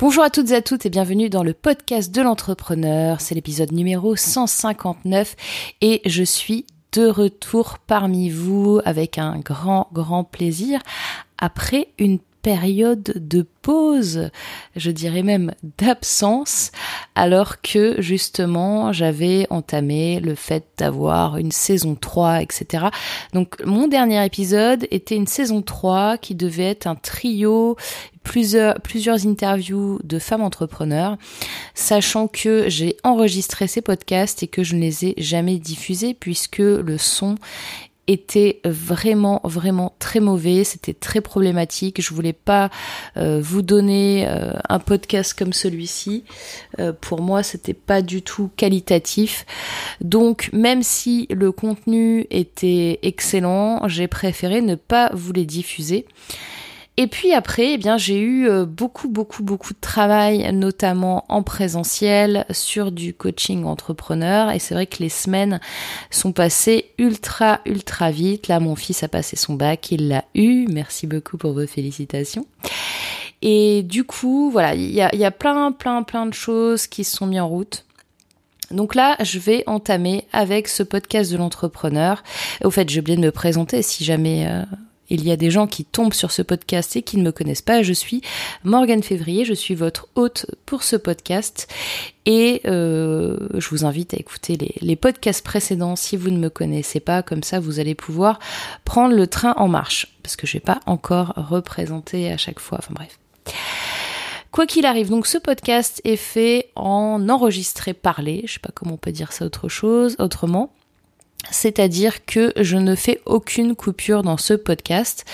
Bonjour à toutes et à toutes et bienvenue dans le podcast de l'entrepreneur. C'est l'épisode numéro 159 et je suis de retour parmi vous avec un grand, grand plaisir après une période de pause, je dirais même d'absence, alors que justement j'avais entamé le fait d'avoir une saison 3, etc. Donc mon dernier épisode était une saison 3 qui devait être un trio, plusieurs, interviews de femmes entrepreneurs, sachant que j'ai enregistré ces podcasts et que je ne les ai jamais diffusés puisque le son était vraiment vraiment très mauvais, c'était très problématique. Je voulais pas euh, vous donner euh, un podcast comme celui-ci. Euh, pour moi, c'était pas du tout qualitatif. Donc même si le contenu était excellent, j'ai préféré ne pas vous les diffuser. Et puis après, eh bien, j'ai eu euh, beaucoup, beaucoup, beaucoup de travail, notamment en présentiel, sur du coaching entrepreneur. Et c'est vrai que les semaines sont passées ultra, ultra vite. Là, mon fils a passé son bac, il l'a eu. Merci beaucoup pour vos félicitations. Et du coup, voilà, il y a, plein, plein, plein de choses qui se sont mises en route. Donc là, je vais entamer avec ce podcast de l'entrepreneur. Au fait, j'ai oublié de me présenter si jamais euh, il y a des gens qui tombent sur ce podcast et qui ne me connaissent pas. Je suis Morgane Février, je suis votre hôte pour ce podcast et euh, je vous invite à écouter les, podcasts précédents si vous ne me connaissez pas. Comme ça, vous allez pouvoir prendre le train en marche parce que je vais pas encore représenter à chaque fois. Enfin bref. Quoi qu'il arrive, donc ce podcast est fait en enregistré parlé, je sais pas comment on peut dire ça autre chose, autrement. C'est-à-dire que je ne fais aucune coupure dans ce podcast.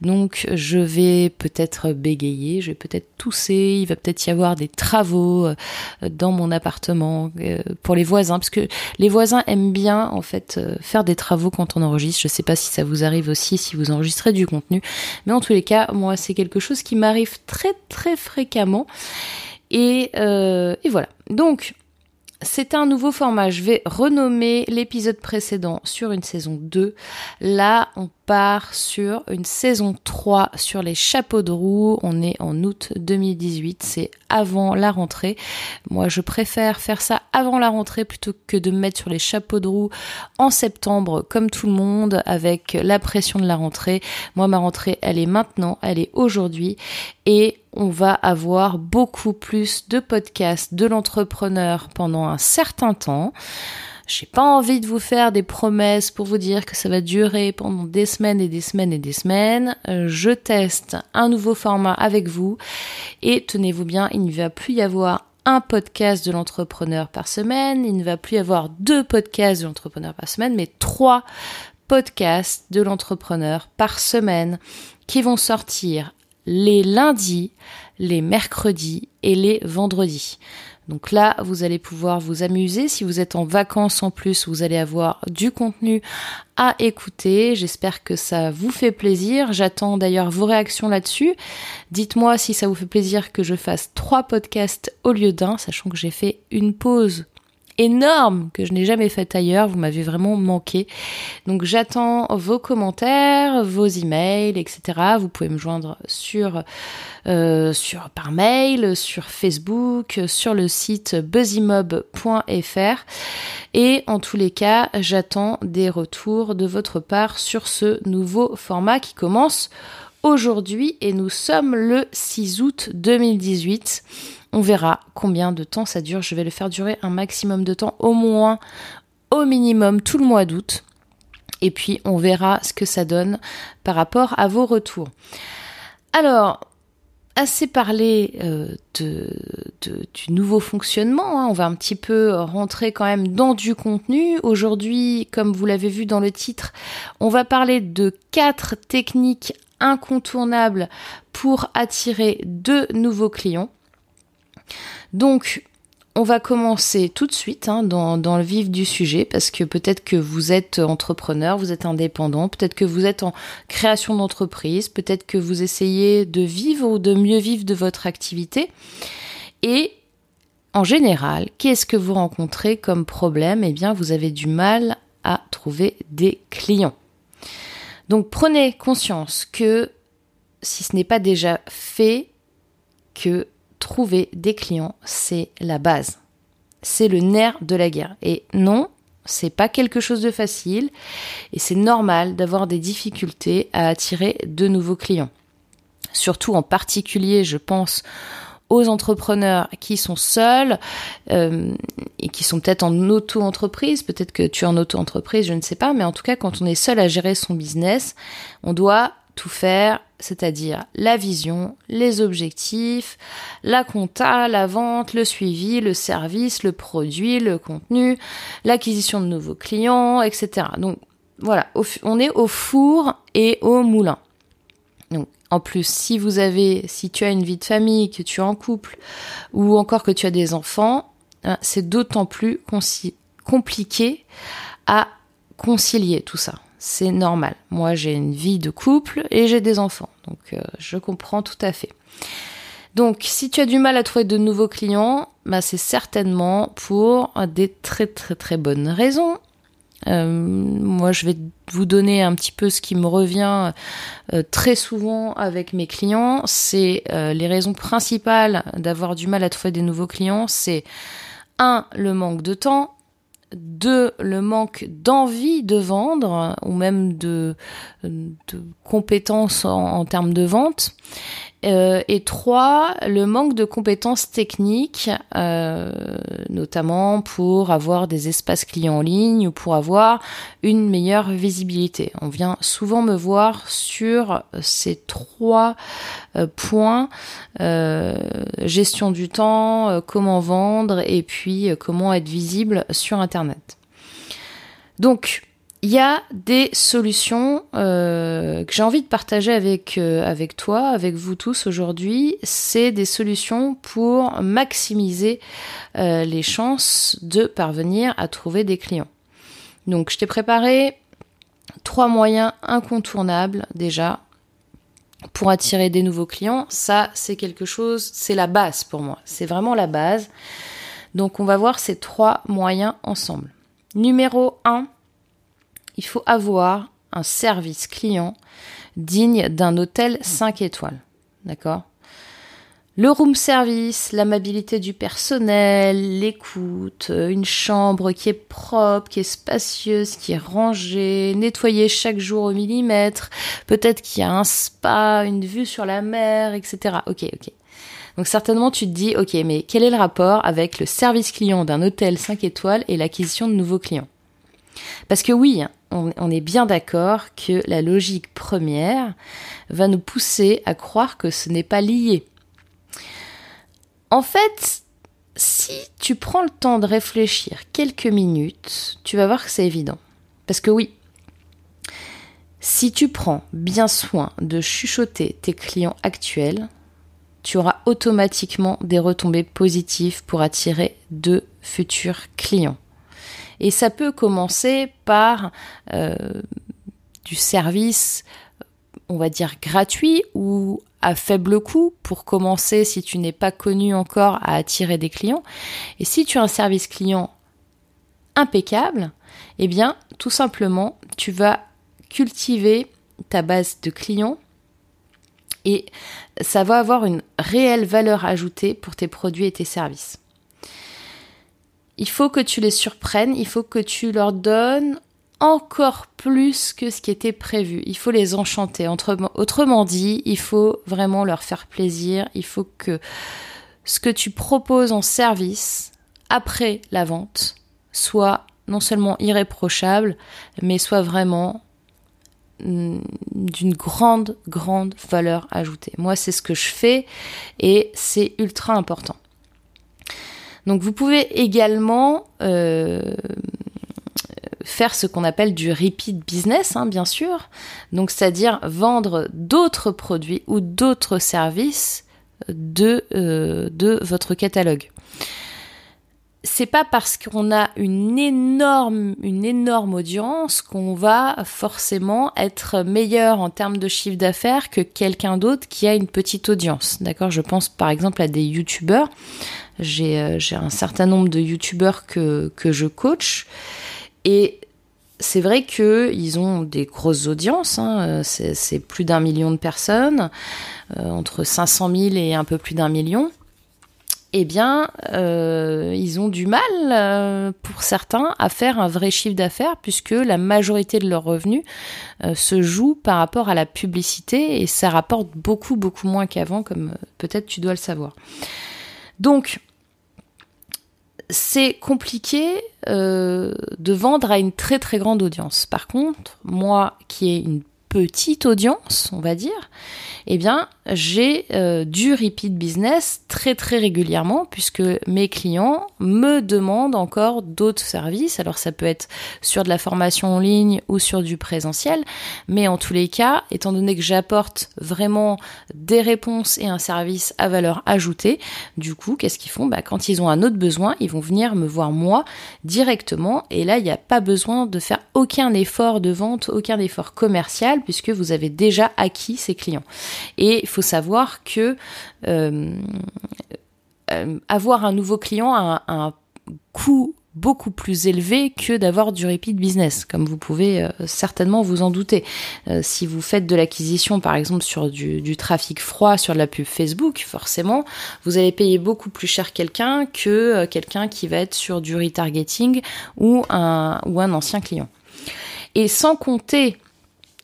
Donc je vais peut-être bégayer, je vais peut-être tousser, il va peut-être y avoir des travaux euh, dans mon appartement euh, pour les voisins parce que les voisins aiment bien en fait euh, faire des travaux quand on enregistre. Je sais pas si ça vous arrive aussi si vous enregistrez du contenu, mais en tous les cas, moi c'est quelque chose qui m'arrive très très fréquemment. Et, et voilà. Donc c'est un nouveau format. Je vais renommer l'épisode précédent sur une saison 2. Là, on part sur une saison 3 sur les chapeaux de roue. On est en août 2018, c'est avant la rentrée. Moi, je préfère faire ça avant la rentrée plutôt que de me mettre sur les chapeaux de roue en septembre comme tout le monde avec la pression de la rentrée. Moi, ma rentrée, elle est maintenant, elle est aujourd'hui et on va avoir beaucoup plus de podcasts de l'entrepreneur pendant un certain temps. J'ai pas envie de vous faire des promesses pour vous dire que ça va durer pendant des semaines et des semaines et des semaines. Euh, je teste un nouveau format avec vous et tenez-vous bien, il ne va plus y avoir un podcast de l'entrepreneur par semaine, il ne va plus y avoir deux podcasts de l'entrepreneur par semaine, mais trois podcasts de l'entrepreneur par semaine qui vont sortir les lundis, les mercredis et les vendredis. Donc là, vous allez pouvoir vous amuser. Si vous êtes en vacances en plus, vous allez avoir du contenu à écouter. J'espère que ça vous fait plaisir. J'attends d'ailleurs vos réactions là-dessus. Dites-moi si ça vous fait plaisir que je fasse trois podcasts au lieu d'un, sachant que j'ai fait une pause énorme que je n'ai jamais faite ailleurs. Vous m'avez vraiment manqué. Donc j'attends vos commentaires, vos emails, etc. Vous pouvez me joindre sur, euh, sur par mail, sur Facebook, sur le site buzzymob.fr. Et en tous les cas, j'attends des retours de votre part sur ce nouveau format qui commence aujourd'hui et nous sommes le 6 août 2018. On verra combien de temps ça dure. Je vais le faire durer un maximum de temps, au moins, au minimum, tout le mois d'août. Et puis, on verra ce que ça donne par rapport à vos retours. Alors, assez parlé euh, du nouveau fonctionnement. Hein. On va un petit peu rentrer quand même dans du contenu. Aujourd'hui, comme vous l'avez vu dans le titre, on va parler de quatre techniques incontournables pour attirer de nouveaux clients. Donc, on va commencer tout de suite hein, dans, le vif du sujet parce que peut-être que vous êtes entrepreneur, vous êtes indépendant, peut-être que vous êtes en création d'entreprise, peut-être que vous essayez de vivre ou de mieux vivre de votre activité. Et en général, qu'est-ce que vous rencontrez comme problème? Eh bien, vous avez du mal à trouver des clients. Donc prenez conscience que si ce n'est pas déjà fait, que trouver des clients, c'est la base. C'est le nerf de la guerre. Et non, c'est pas quelque chose de facile et c'est normal d'avoir des difficultés à attirer de nouveaux clients. Surtout en particulier, je pense aux entrepreneurs qui sont seuls euh, et qui sont peut-être en auto-entreprise, peut-être que tu es en auto-entreprise, je ne sais pas, mais en tout cas quand on est seul à gérer son business, on doit tout faire, c'est-à-dire la vision, les objectifs, la compta, la vente, le suivi, le service, le produit, le contenu, l'acquisition de nouveaux clients, etc. Donc voilà, on est au four et au moulin. Donc, en plus, si vous avez, si tu as une vie de famille, que tu es en couple, ou encore que tu as des enfants, hein, c'est d'autant plus compliqué à concilier tout ça c'est normal. Moi, j'ai une vie de couple et j'ai des enfants, donc euh, je comprends tout à fait. Donc, si tu as du mal à trouver de nouveaux clients, bah, c'est certainement pour des très très très bonnes raisons. Euh, moi, je vais vous donner un petit peu ce qui me revient euh, très souvent avec mes clients. C'est les raisons principales d'avoir du mal à trouver des nouveaux clients. C'est un, le manque de temps deux, le manque d'envie de vendre ou même de, compétences en, termes de vente. Euh, et trois, le manque de compétences techniques, euh, notamment pour avoir des espaces clients en ligne ou pour avoir une meilleure visibilité. On vient souvent me voir sur ces trois euh, points gestion du temps, comment vendre et puis comment être visible sur Internet. Donc, il y a des solutions euh, que j'ai envie de partager avec, euh, avec toi, avec vous tous aujourd'hui. C'est des solutions pour maximiser euh, les chances de parvenir à trouver des clients. Donc je t'ai préparé trois moyens incontournables déjà pour attirer des nouveaux clients. Ça, c'est quelque chose, c'est la base pour moi. C'est vraiment la base. Donc on va voir ces trois moyens ensemble. Numéro 1, il faut avoir un service client digne d'un hôtel 5 étoiles. D'accord? Le room service, l'amabilité du personnel, l'écoute, une chambre qui est propre, qui est spacieuse, qui est rangée, nettoyée chaque jour au millimètre, peut-être qu'il y a un spa, une vue sur la mer, etc. Ok, ok. Donc certainement tu te dis, ok, mais quel est le rapport avec le service client d'un hôtel 5 étoiles et l'acquisition de nouveaux clients? Parce que oui, on, est bien d'accord que la logique première va nous pousser à croire que ce n'est pas lié. En fait, si tu prends le temps de réfléchir quelques minutes, tu vas voir que c'est évident. Parce que oui, si tu prends bien soin de chuchoter tes clients actuels, tu auras automatiquement des retombées positives pour attirer de futurs clients. Et ça peut commencer par euh, du service, on va dire gratuit ou à faible coût pour commencer si tu n'es pas connu encore à attirer des clients. Et si tu as un service client impeccable, eh bien tout simplement tu vas cultiver ta base de clients et ça va avoir une réelle valeur ajoutée pour tes produits et tes services il faut que tu les surprennes, il faut que tu leur donnes encore plus que ce qui était prévu. Il faut les enchanter. Autrement dit, il faut vraiment leur faire plaisir. Il faut que ce que tu proposes en service après la vente soit non seulement irréprochable, mais soit vraiment mm, d'une grande, grande valeur ajoutée. Moi, c'est ce que je fais et c'est ultra important. Donc vous pouvez également euh, faire ce qu'on appelle du repeat business, hein, bien sûr. Donc c'est-à-dire vendre d'autres produits ou d'autres services de, euh, de votre catalogue c'est pas parce qu'on a une énorme, une énorme audience qu'on va forcément être meilleur en termes de chiffre d'affaires que quelqu'un d'autre qui a une petite audience. D'accord? Je pense par exemple à des youtubeurs. J'ai, euh, j'ai un certain nombre de youtubeurs que, que je coach. Et c'est vrai qu'ils ont des grosses audiences, hein. c'est, plus d'un million de personnes, euh, entre 500 000 et un peu plus d'un million. eh bien, euh, ils ont du mal, pour certains, à faire un vrai chiffre d'affaires, puisque la majorité de leurs revenus se joue par rapport à la publicité, et ça rapporte beaucoup, beaucoup moins qu'avant, comme peut-être tu dois le savoir. Donc, c'est compliqué de vendre à une très très grande audience. Par contre, moi qui ai une petite audience, on va dire, eh bien, j'ai euh, du repeat business très très régulièrement puisque mes clients me demandent encore d'autres services. Alors ça peut être sur de la formation en ligne ou sur du présentiel, mais en tous les cas, étant donné que j'apporte vraiment des réponses et un service à valeur ajoutée, du coup, qu'est-ce qu'ils font? Bah, Quand ils ont un autre besoin, ils vont venir me voir moi directement. Et là, il n'y a pas besoin de faire aucun effort de vente, aucun effort commercial puisque vous avez déjà acquis ces clients. Et il faut savoir que euh, euh, avoir un nouveau client a un, coût beaucoup plus élevé que d'avoir du repeat business, comme vous pouvez euh, certainement vous en douter. si vous faites de l'acquisition, par exemple, sur du, trafic froid, sur de la pub Facebook, forcément, vous allez payer beaucoup plus cher quelqu'un que quelqu'un qui va être sur du retargeting ou un, ou un ancien client. Et sans compter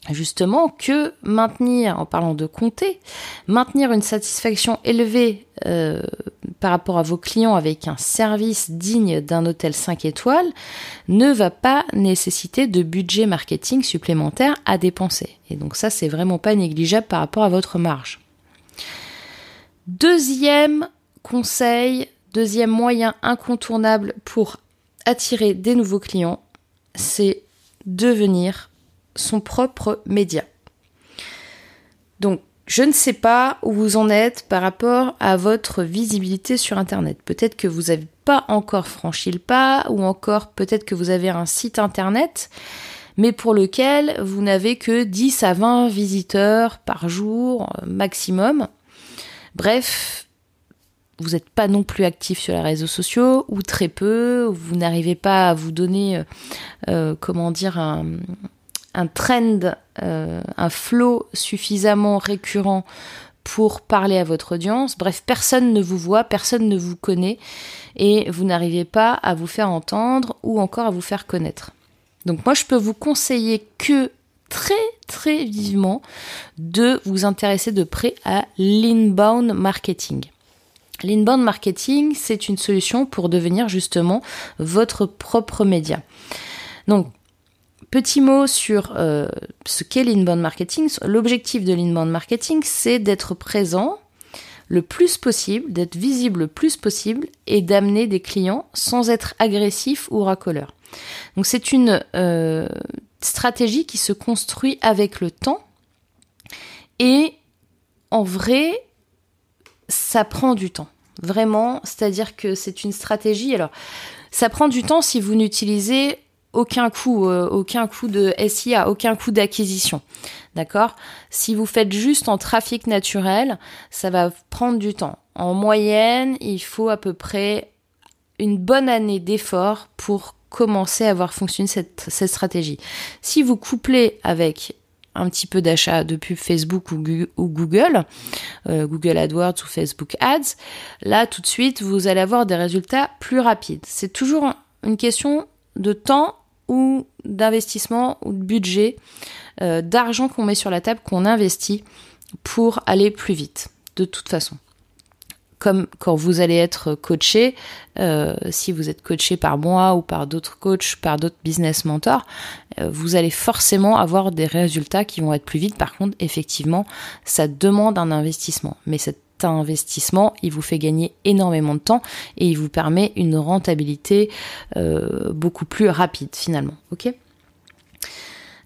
justement que maintenir, en parlant de compter, maintenir une satisfaction élevée euh, par rapport à vos clients avec un service digne d'un hôtel 5 étoiles ne va pas nécessiter de budget marketing supplémentaire à dépenser. Et donc ça, c'est vraiment pas négligeable par rapport à votre marge. Deuxième conseil, deuxième moyen incontournable pour attirer des nouveaux clients, c'est devenir son propre média. Donc, je ne sais pas où vous en êtes par rapport à votre visibilité sur Internet. Peut-être que vous n'avez pas encore franchi le pas, ou encore peut-être que vous avez un site Internet, mais pour lequel vous n'avez que 10 à 20 visiteurs par jour maximum. Bref, vous n'êtes pas non plus actif sur les réseaux sociaux, ou très peu, vous n'arrivez pas à vous donner, euh, euh, comment dire, un, un trend, euh, un flow suffisamment récurrent pour parler à votre audience. Bref, personne ne vous voit, personne ne vous connaît et vous n'arrivez pas à vous faire entendre ou encore à vous faire connaître. Donc moi, je peux vous conseiller que très très vivement de vous intéresser de près à l'inbound marketing. L'inbound marketing, c'est une solution pour devenir justement votre propre média. Donc, Petit mot sur euh, ce qu'est l'inbound marketing. L'objectif de l'inbound marketing, c'est d'être présent le plus possible, d'être visible le plus possible et d'amener des clients sans être agressif ou racoleur. Donc c'est une euh, stratégie qui se construit avec le temps et en vrai, ça prend du temps. Vraiment, c'est-à-dire que c'est une stratégie. Alors, ça prend du temps si vous n'utilisez aucun coût, euh, aucun coût de SIA, aucun coût d'acquisition. D'accord? Si vous faites juste en trafic naturel, ça va prendre du temps. En moyenne, il faut à peu près une bonne année d'effort pour commencer à voir fonctionner cette, cette stratégie. Si vous couplez avec un petit peu d'achat de pub Facebook ou, Google, euh, Google AdWords ou Facebook Ads, là tout de suite vous allez avoir des résultats plus rapides. C'est toujours une question de temps d'investissement ou de budget, euh, d'argent qu'on met sur la table, qu'on investit pour aller plus vite, de toute façon. Comme quand vous allez être coaché, euh, si vous êtes coaché par moi ou par d'autres coachs, par d'autres business mentors, euh, vous allez forcément avoir des résultats qui vont être plus vite. Par contre, effectivement, ça demande un investissement. Mais cette investissement, il vous fait gagner énormément de temps et il vous permet une rentabilité euh, beaucoup plus rapide finalement. Ok?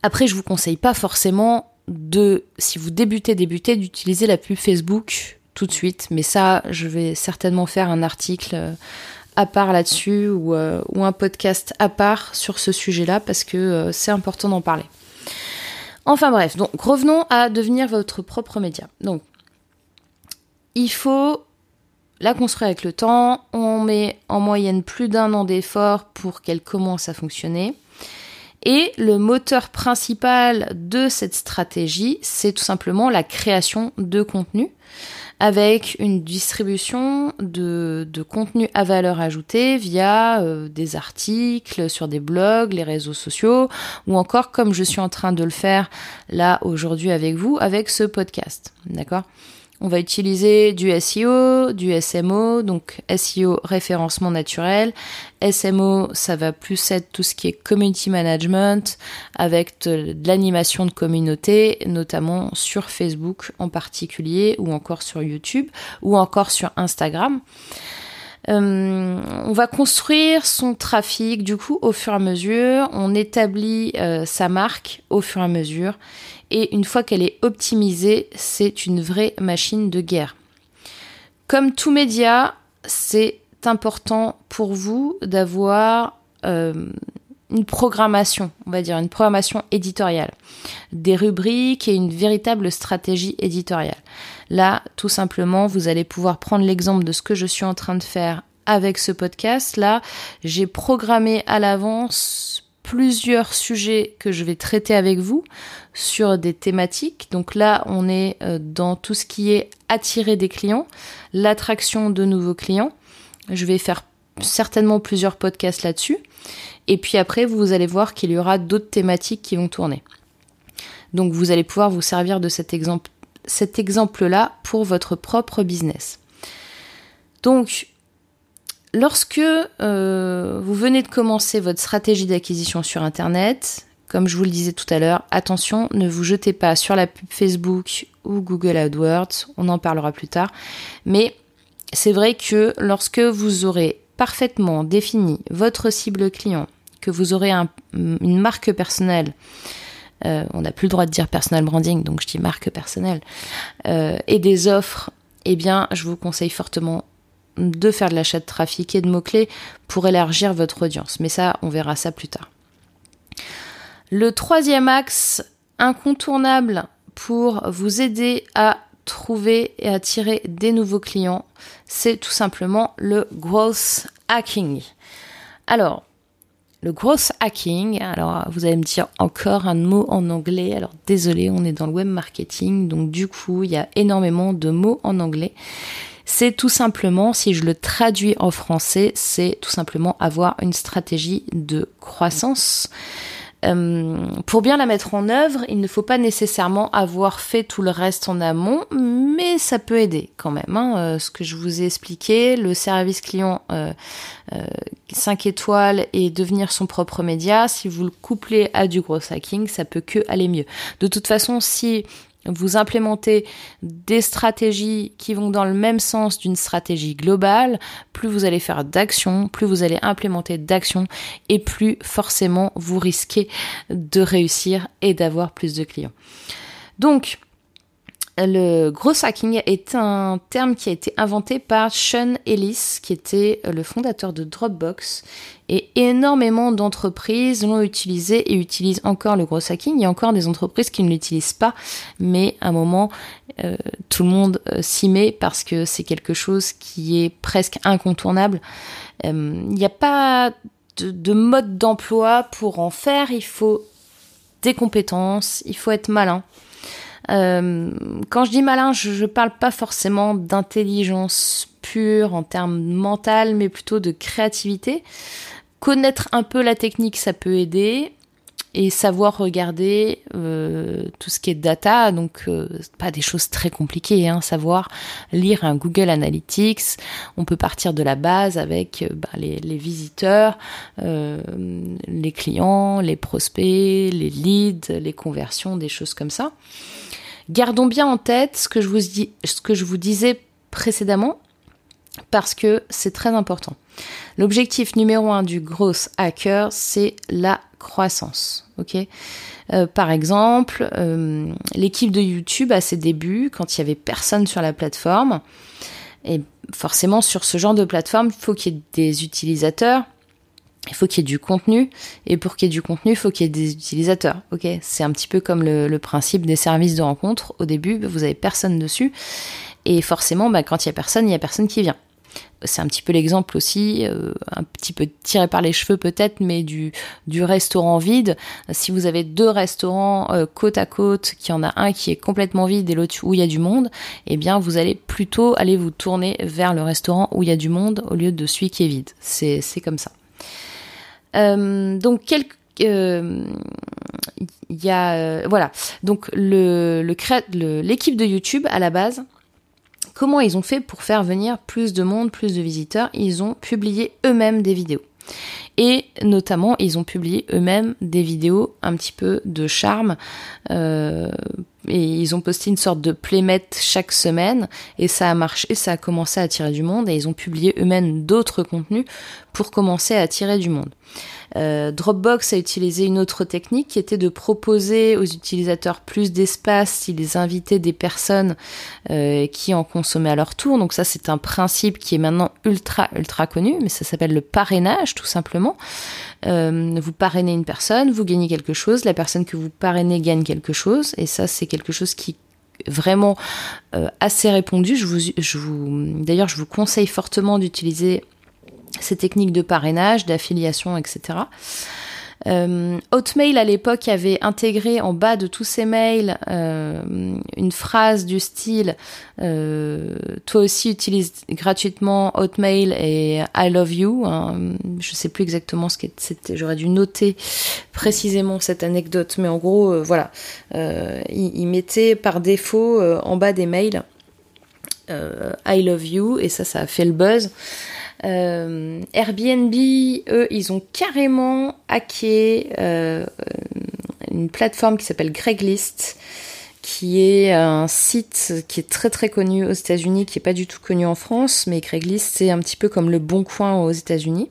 Après, je vous conseille pas forcément de, si vous débutez, débutez, d'utiliser la pub Facebook tout de suite. Mais ça, je vais certainement faire un article euh, à part là-dessus ou, euh, ou, un podcast à part sur ce sujet-là parce que c'est important d'en parler. Enfin bref, donc revenons à devenir votre propre média. Donc il faut la construire avec le temps. On met en moyenne plus d'un an d'effort pour qu'elle commence à fonctionner. Et le moteur principal de cette stratégie, c'est tout simplement la création de contenu. avec une distribution de, contenu à valeur ajoutée via euh, des articles sur des blogs, les réseaux sociaux, ou encore comme je suis en train de le faire là aujourd'hui avec vous, avec ce podcast. D'accord? On va utiliser du SEO, du SMO, donc SEO référencement naturel. SMO, ça va plus être tout ce qui est community management avec de, l'animation de communauté, notamment sur Facebook en particulier, ou encore sur YouTube, ou encore sur Instagram. Euh, on va construire son trafic du coup au fur et à mesure, on établit euh, sa marque au fur et à mesure et une fois qu'elle est optimisée, c'est une vraie machine de guerre. Comme tout média, c'est important pour vous d'avoir euh, une programmation, on va dire une programmation éditoriale, des rubriques et une véritable stratégie éditoriale. Là, tout simplement, vous allez pouvoir prendre l'exemple de ce que je suis en train de faire avec ce podcast. Là, j'ai programmé à l'avance plusieurs sujets que je vais traiter avec vous sur des thématiques. Donc là, on est euh, dans tout ce qui est attirer des clients, l'attraction de nouveaux clients. Je vais faire certainement plusieurs podcasts là-dessus. Et puis après, vous allez voir qu'il y aura d'autres thématiques qui vont tourner. Donc vous allez pouvoir vous servir de cet exemple cet exemple-là pour votre propre business. Donc, lorsque euh, vous venez de commencer votre stratégie d'acquisition sur Internet, comme je vous le disais tout à l'heure, attention, ne vous jetez pas sur la pub Facebook ou Google AdWords, on en parlera plus tard. Mais c'est vrai que lorsque vous aurez parfaitement défini votre cible client, que vous aurez une marque personnelle, euh, on n'a plus le droit de dire personal branding, donc je dis marque personnelle, euh, et des offres, eh bien, je vous conseille fortement de faire de l'achat de trafic et de mots-clés pour élargir votre audience. Mais ça, on verra ça plus tard. Le troisième axe incontournable pour vous aider à trouver et attirer des nouveaux clients, c'est tout simplement le growth hacking. Alors, le growth hacking, alors vous allez me dire encore un mot en anglais, alors désolé, on est dans le web marketing, donc du coup il y a énormément de mots en anglais. C'est tout simplement, si je le traduis en français, c'est tout simplement avoir une stratégie de croissance. Euh, pour bien la mettre en œuvre, il ne faut pas nécessairement avoir fait tout le reste en amont, mais ça peut aider quand même. Hein. Euh, ce que je vous ai expliqué, le service client euh, 5 étoiles et devenir son propre média, si vous le couplez à du gros hacking, ça peut que aller mieux. De toute façon, si vous implémentez des stratégies qui vont dans le même sens d'une stratégie globale, plus vous allez faire d'actions, plus vous allez implémenter d'actions et plus forcément vous risquez de réussir et d'avoir plus de clients. Donc, le gros hacking est un terme qui a été inventé par Sean Ellis, qui était le fondateur de Dropbox. Et énormément d'entreprises l'ont utilisé et utilisent encore le gros hacking. Il y a encore des entreprises qui ne l'utilisent pas, mais à un moment, euh, tout le monde euh, s'y met parce que c'est quelque chose qui est presque incontournable. Euh, il n'y a pas de, de mode d'emploi pour en faire. Il faut des compétences, il faut être malin. Euh, quand je dis malin, je, ne parle pas forcément d'intelligence pure en termes mental, mais plutôt de créativité. Connaître un peu la technique, ça peut aider et savoir regarder euh, tout ce qui est data, donc euh, pas des choses très compliquées, hein, savoir lire un Google Analytics, on peut partir de la base avec bah, les, les, visiteurs, les clients, les prospects, les leads, les conversions, des choses comme ça. Gardons bien en tête ce que je vous, disais précédemment, parce que c'est très important. L'objectif numéro un du growth hacker, c'est la croissance. Euh, par exemple, euh, l'équipe de YouTube à ses débuts, quand il y avait personne sur la plateforme, et forcément sur ce genre de plateforme, il faut qu'il y ait des utilisateurs, il faut qu'il y ait du contenu et pour qu'il y ait du contenu, il faut qu'il y ait des utilisateurs. C'est un petit peu comme le, principe des services de rencontre. Au début, vous avez personne dessus et forcément, bah, quand il y a personne, il y a personne qui vient. c'est un petit peu l'exemple aussi, euh, un petit peu tiré par les cheveux peut-être, mais du, du restaurant vide. Si vous avez deux restaurants euh, côte à côte, qu'il y en a un qui est complètement vide et l'autre où il y a du monde, eh bien vous allez plutôt aller vous tourner vers le restaurant où il y a du monde au lieu de celui qui est vide. C'est comme ça. Euh, donc il y a voilà donc le l'équipe de YouTube à la base Comment ils ont fait pour faire venir plus de monde, plus de visiteurs? Ils ont publié eux-mêmes des vidéos. Et notamment, ils ont publié eux-mêmes des vidéos un petit peu de charme. Euh, et ils ont posté une sorte de playmate chaque semaine. Et ça a marché, ça a commencé à attirer du monde. Et ils ont publié eux-mêmes d'autres contenus pour commencer à attirer du monde. Euh, Dropbox a utilisé une autre technique qui était de proposer aux utilisateurs plus d'espace s'ils invitaient des personnes euh, qui en consommaient à leur tour. Donc ça, c'est un principe qui est maintenant ultra, ultra connu, mais ça s'appelle le parrainage, tout simplement. Euh, vous parrainez une personne, vous gagnez quelque chose, la personne que vous parrainez gagne quelque chose, et ça, c'est quelque chose qui vraiment assez répandu. D'ailleurs, je vous conseille fortement d'utiliser ces techniques de parrainage, d'affiliation, etc. Euh, Hotmail à l'époque avait intégré en bas de tous ses mails euh, une phrase du style euh, toi aussi utilise gratuitement Hotmail et I love you. Hein. Je sais plus exactement ce que c'était. J'aurais dû noter précisément cette anecdote, mais en gros voilà, il, il, mettait par défaut en bas des mails I love you et ça ça a fait le buzz. Euh, Airbnb, eux, ils ont carrément hacké euh, une plateforme qui s'appelle Greglist qui est un site qui est très très connu aux États-Unis, qui est pas du tout connu en France, mais Craigslist c'est un petit peu comme le Bon Coin aux États-Unis.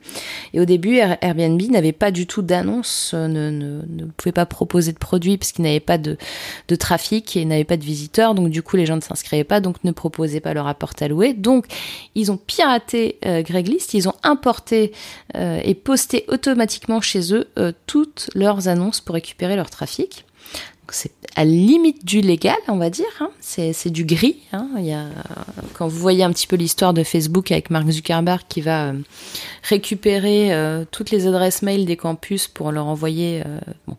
Et au début, Airbnb n'avait pas du tout d'annonce, euh, ne, ne, ne, pouvait pas proposer de produits parce qu'il n'avait pas de, de trafic et n'avait pas de visiteurs, donc du coup les gens ne s'inscrivaient pas, donc ne proposaient pas leur apport à louer. Donc ils ont piraté euh, Craigslist, ils ont importé euh, et posté automatiquement chez eux euh, toutes leurs annonces pour récupérer leur trafic c'est à la limite du légal, on va dire. Hein. C'est du gris. Hein. Il y a, quand vous voyez un petit peu l'histoire de Facebook avec Mark Zuckerberg qui va euh, récupérer euh, toutes les adresses mail des campus pour leur envoyer. Euh, bon.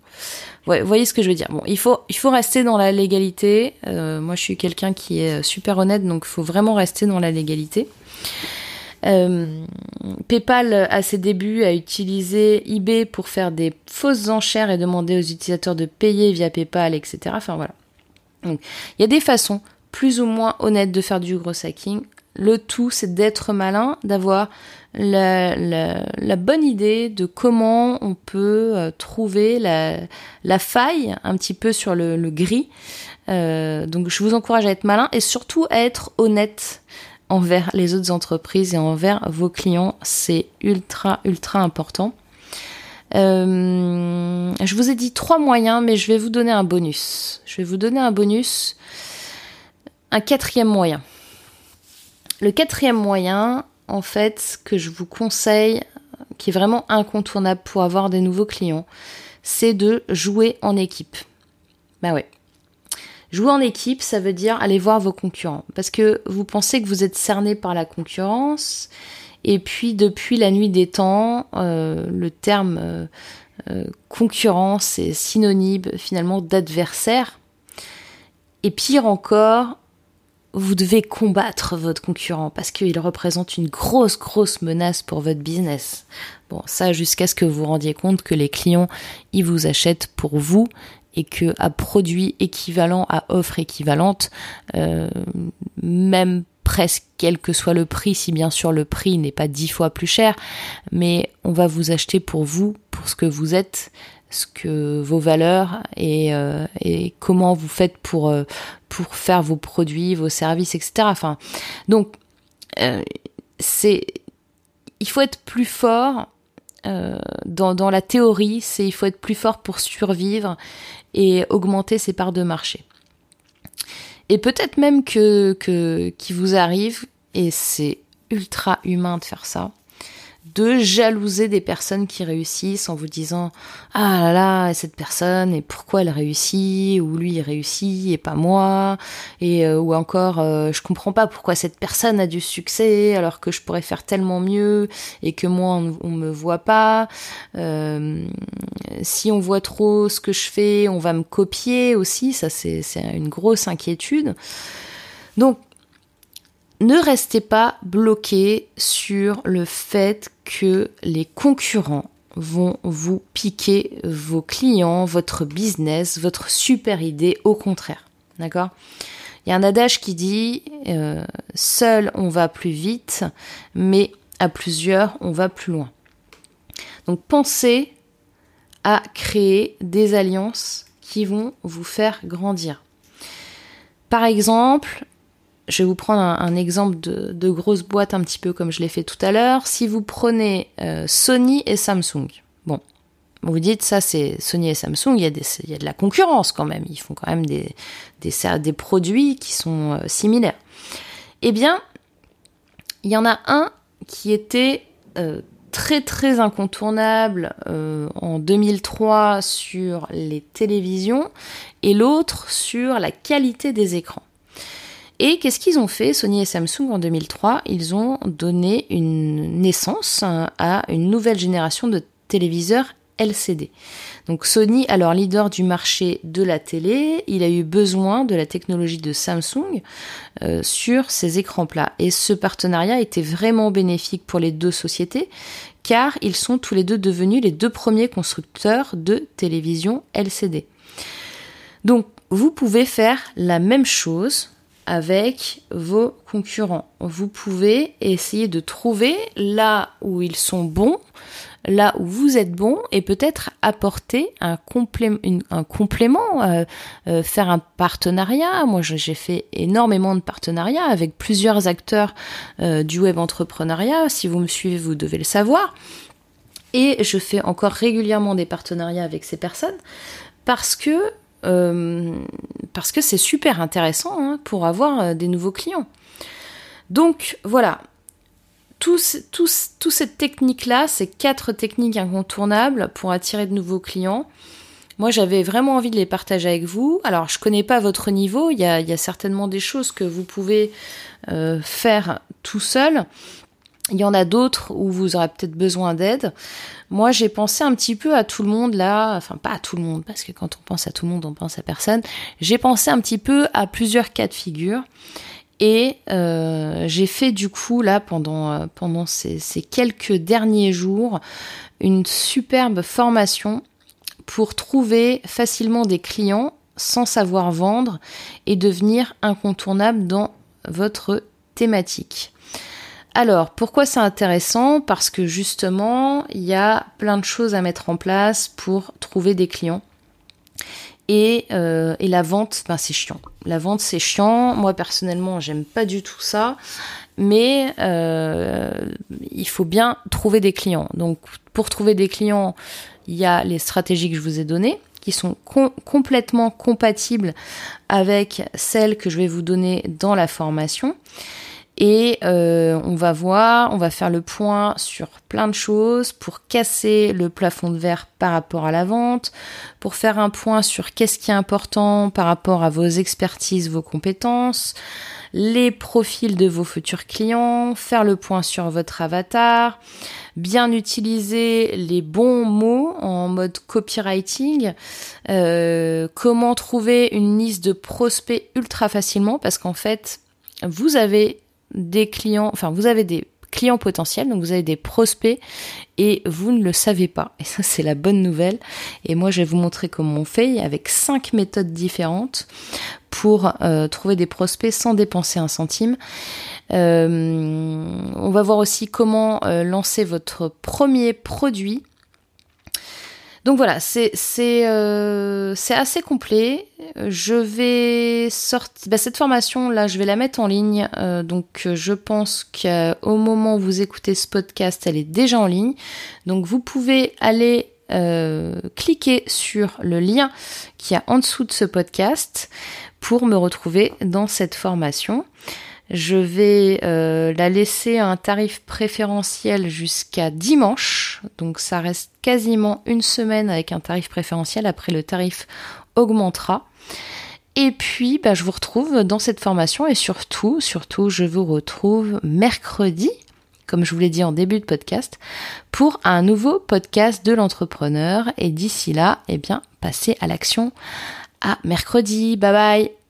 vous voyez ce que je veux dire? Bon, il faut, il faut rester dans la légalité. moi, je suis quelqu'un qui est super honnête, donc il faut vraiment rester dans la légalité. PayPal, à ses débuts, a utilisé eBay pour faire des fausses enchères et demander aux utilisateurs de payer via PayPal, etc. Enfin voilà. il y a des façons plus ou moins honnêtes de faire du gros hacking. Le tout, c'est d'être malin, d'avoir la, bonne idée de comment on peut euh, trouver la, faille un petit peu sur le, gris. Euh, donc je vous encourage à être malin et surtout à être honnête envers les autres entreprises et envers vos clients. C'est ultra, ultra important. Euh, je vous ai dit trois moyens, mais je vais vous donner un bonus. Je vais vous donner un bonus, un quatrième moyen. Le quatrième moyen, en fait, que je vous conseille, qui est vraiment incontournable pour avoir des nouveaux clients, c'est de jouer en équipe. Bah ouais. Jouer en équipe, ça veut dire aller voir vos concurrents. Parce que vous pensez que vous êtes cerné par la concurrence. Et puis, depuis la nuit des temps, euh, le terme euh, euh, concurrence est synonyme finalement d'adversaire. Et pire encore, vous devez combattre votre concurrent parce qu'il représente une grosse, grosse menace pour votre business. Bon, ça jusqu'à ce que vous vous rendiez compte que les clients, ils vous achètent pour vous et que à produit équivalent, à offre équivalente, euh, même presque quel que soit le prix, si bien sûr le prix n'est pas dix fois plus cher, mais on va vous acheter pour vous, pour ce que vous êtes, ce que vos valeurs et, euh, et comment vous faites pour euh, pour faire vos produits, vos services, etc. Enfin, donc c'est il faut être plus fort dans, dans la théorie, c'est il faut être plus fort pour survivre et augmenter ses parts de marché. Et peut-être même que, que vous arrive, et c'est ultra humain de faire ça, de jalouser des personnes qui réussissent en vous disant ah là là cette personne et pourquoi elle réussit ou lui réussit et pas moi et euh, ou encore euh, je comprends pas pourquoi cette personne a du succès alors que je pourrais faire tellement mieux et que moi on, me voit pas. Euh, si on voit trop ce que je fais on va me copier aussi ça c'est une grosse inquiétude. Donc ne restez pas bloqué sur le fait que les concurrents vont vous piquer vos clients, votre business, votre super idée, au contraire. D'accord? Il y a un adage qui dit euh, seul on va plus vite, mais à plusieurs on va plus loin. Donc pensez à créer des alliances qui vont vous faire grandir. Par exemple, je vais vous prendre un, exemple de, grosse boîte un petit peu comme je l'ai fait tout à l'heure. Si vous prenez euh, Sony et Samsung, bon, vous dites ça c'est Sony et Samsung, il y, a de la concurrence quand même, ils font quand même des produits qui sont euh, similaires. Eh bien, il y en a un qui était euh, très très incontournable en 2003 sur les télévisions et l'autre sur la qualité des écrans. Et qu'est-ce qu'ils ont fait, Sony et Samsung, en 2003 Ils ont donné une naissance à une nouvelle génération de téléviseurs LCD. Donc Sony, alors leader du marché de la télé, il a eu besoin de la technologie de Samsung euh, sur ses écrans plats. Et ce partenariat était vraiment bénéfique pour les deux sociétés car ils sont tous les deux devenus les deux premiers constructeurs de télévision LCD. Donc vous pouvez faire la même chose avec vos concurrents. Vous pouvez essayer de trouver là où ils sont bons, là où vous êtes bon, et peut-être apporter un, complément, euh, euh, faire un partenariat. Moi, j'ai fait énormément de partenariats avec plusieurs acteurs euh, du web entrepreneuriat. Si vous me suivez, vous devez le savoir. Et je fais encore régulièrement des partenariats avec ces personnes parce que euh, parce que c'est super intéressant hein, pour avoir euh, des nouveaux clients. Donc voilà, tout, cette technique-là, ces quatre techniques incontournables pour attirer de nouveaux clients, moi j'avais vraiment envie de les partager avec vous. Alors je connais pas votre niveau, il y a, certainement des choses que vous pouvez euh, faire tout seul. Il y en a d'autres où vous aurez peut-être besoin d'aide. Moi, j'ai pensé un petit peu à tout le monde là, enfin pas à tout le monde, parce que quand on pense à tout le monde, on pense à personne. J'ai pensé un petit peu à plusieurs cas de figure. Et euh, j'ai fait du coup là pendant, euh, ces quelques derniers jours une superbe formation pour trouver facilement des clients sans savoir vendre et devenir incontournable dans votre thématique. Alors, pourquoi c'est intéressant? Parce que justement, il y a plein de choses à mettre en place pour trouver des clients. Et, euh, la vente, ben, c'est chiant. La vente, c'est chiant. Moi, personnellement, j'aime pas du tout ça. Mais euh, il faut bien trouver des clients. Donc, pour trouver des clients, il y a les stratégies que je vous ai données qui sont complètement compatibles avec celles que je vais vous donner dans la formation. Et euh, on va voir, on va faire le point sur plein de choses pour casser le plafond de verre par rapport à la vente, pour faire un point sur qu'est-ce qui est important par rapport à vos expertises, vos compétences, les profils de vos futurs clients, faire le point sur votre avatar, bien utiliser les bons mots en mode copywriting, euh, comment trouver une liste de prospects ultra facilement parce qu'en fait, vous avez des clients, enfin vous avez des clients potentiels, donc vous avez des prospects et vous ne le savez pas. Et ça c'est la bonne nouvelle. Et moi je vais vous montrer comment on fait avec cinq méthodes différentes pour euh, trouver des prospects sans dépenser un centime. Euh, on va voir aussi comment euh, lancer votre premier produit donc voilà, c'est euh, assez complet. Je vais sortir bah, cette formation là, je vais la mettre en ligne. Euh, donc je pense qu'au moment où vous écoutez ce podcast, elle est déjà en ligne. Donc vous pouvez aller euh, cliquer sur le lien qui est en dessous de ce podcast pour me retrouver dans cette formation. Je vais euh, la laisser à un tarif préférentiel jusqu'à dimanche. Donc ça reste quasiment une semaine avec un tarif préférentiel. Après le tarif augmentera. Et puis, bah, je vous retrouve dans cette formation et surtout, surtout, je vous retrouve mercredi, comme je vous l'ai dit en début de podcast, pour un nouveau podcast de l'entrepreneur. Et d'ici là, eh bien, passez à l'action. À mercredi. Bye bye.